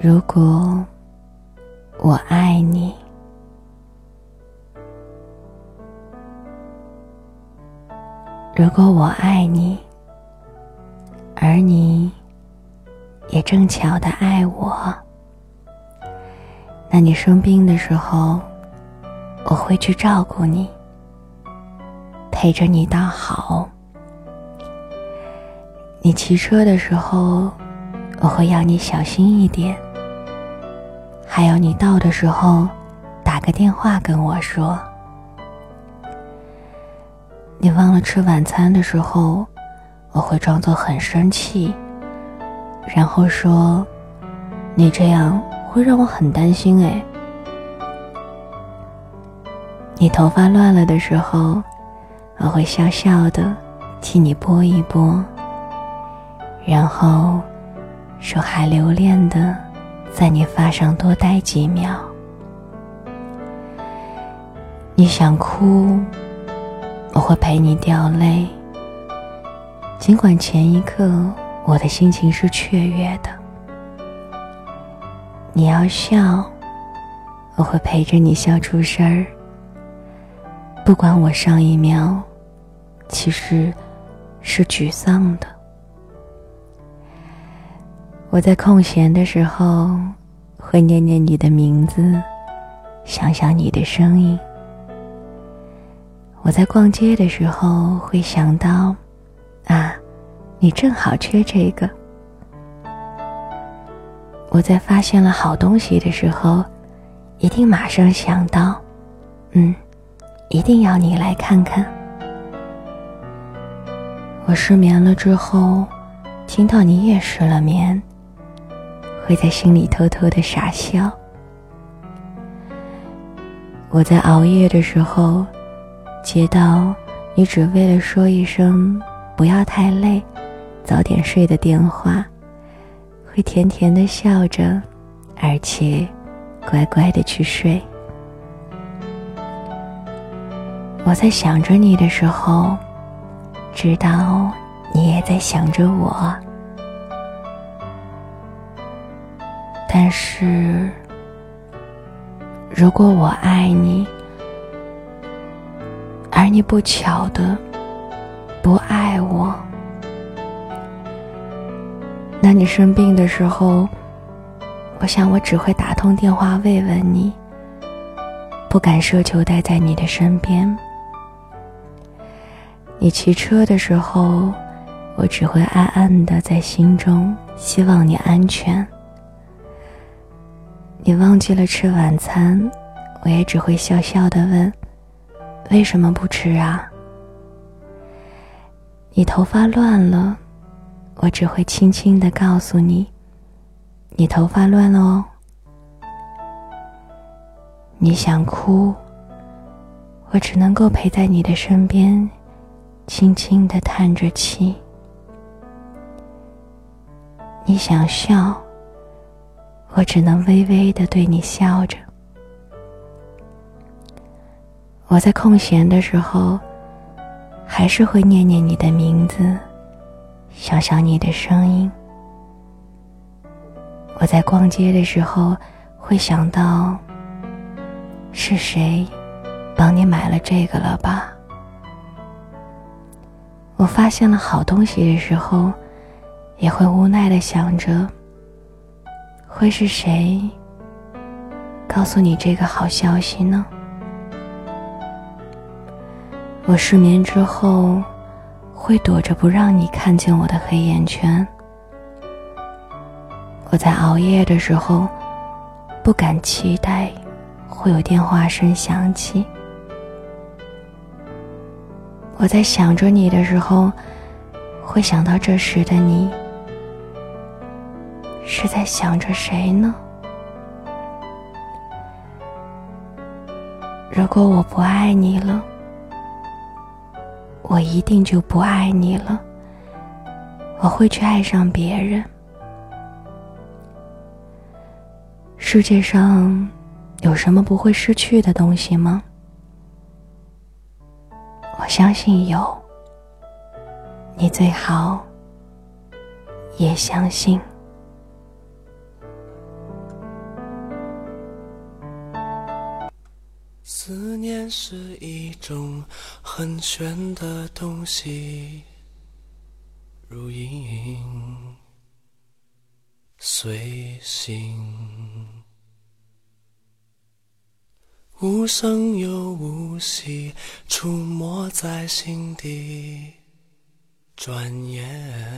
如果我爱你，如果我爱你，而你也正巧的爱我，那你生病的时候，我会去照顾你，陪着你到好。你骑车的时候，我会要你小心一点。还有你到的时候，打个电话跟我说。你忘了吃晚餐的时候，我会装作很生气，然后说：“你这样会让我很担心。”哎，你头发乱了的时候，我会笑笑的替你拨一拨。然后，手还留恋的在你发上多待几秒。你想哭，我会陪你掉泪。尽管前一刻我的心情是雀跃的。你要笑，我会陪着你笑出声儿。不管我上一秒其实是沮丧的。我在空闲的时候，会念念你的名字，想想你的声音。我在逛街的时候，会想到，啊，你正好缺这个。我在发现了好东西的时候，一定马上想到，嗯，一定要你来看看。我失眠了之后，听到你也失了眠。会在心里偷偷的傻笑。我在熬夜的时候，接到你只为了说一声“不要太累，早点睡”的电话，会甜甜的笑着，而且乖乖的去睡。我在想着你的时候，知道你也在想着我。但是，如果我爱你，而你不巧的不爱我，那你生病的时候，我想我只会打通电话慰问你，不敢奢求待在你的身边。你骑车的时候，我只会暗暗的在心中希望你安全。你忘记了吃晚餐，我也只会笑笑的问：“为什么不吃啊？”你头发乱了，我只会轻轻的告诉你：“你头发乱了哦。”你想哭，我只能够陪在你的身边，轻轻的叹着气。你想笑。我只能微微的对你笑着。我在空闲的时候，还是会念念你的名字，想想你的声音。我在逛街的时候，会想到是谁帮你买了这个了吧？我发现了好东西的时候，也会无奈的想着。会是谁告诉你这个好消息呢？我失眠之后，会躲着不让你看见我的黑眼圈。我在熬夜的时候，不敢期待会有电话声响起。我在想着你的时候，会想到这时的你。是在想着谁呢？如果我不爱你了，我一定就不爱你了。我会去爱上别人。世界上有什么不会失去的东西吗？我相信有。你最好也相信。是一种很玄的东西，如影随形，无声又无息，出没在心底，转眼。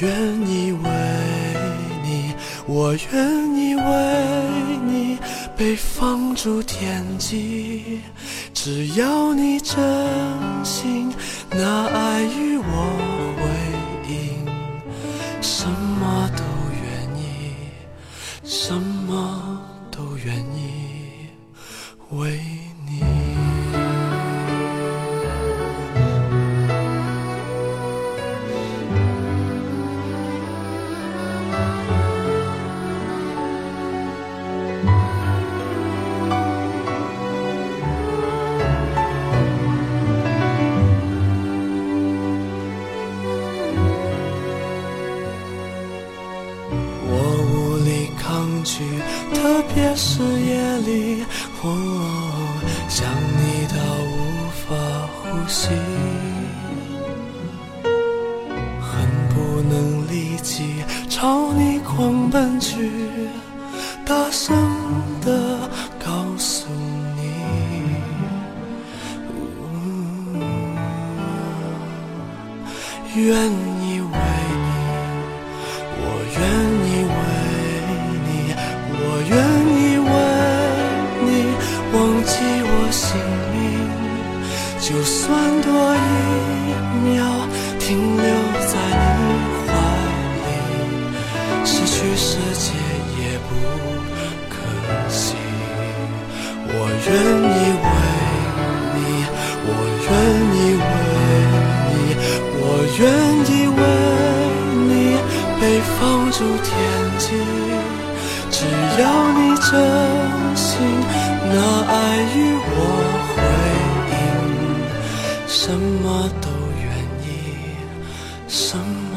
愿意为你，我愿意为你被放逐天际。只要你真心拿爱与我回应，什么都愿意，什么都愿意为能立即朝你狂奔去，大声的告诉你，愿意为你。我愿意为你，我愿意为你忘记我姓名，就算多要你真心拿爱与我回应，什么都愿意，什么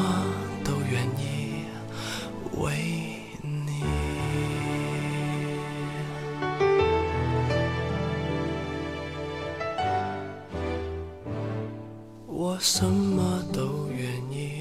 都愿意为你。我什么都愿意。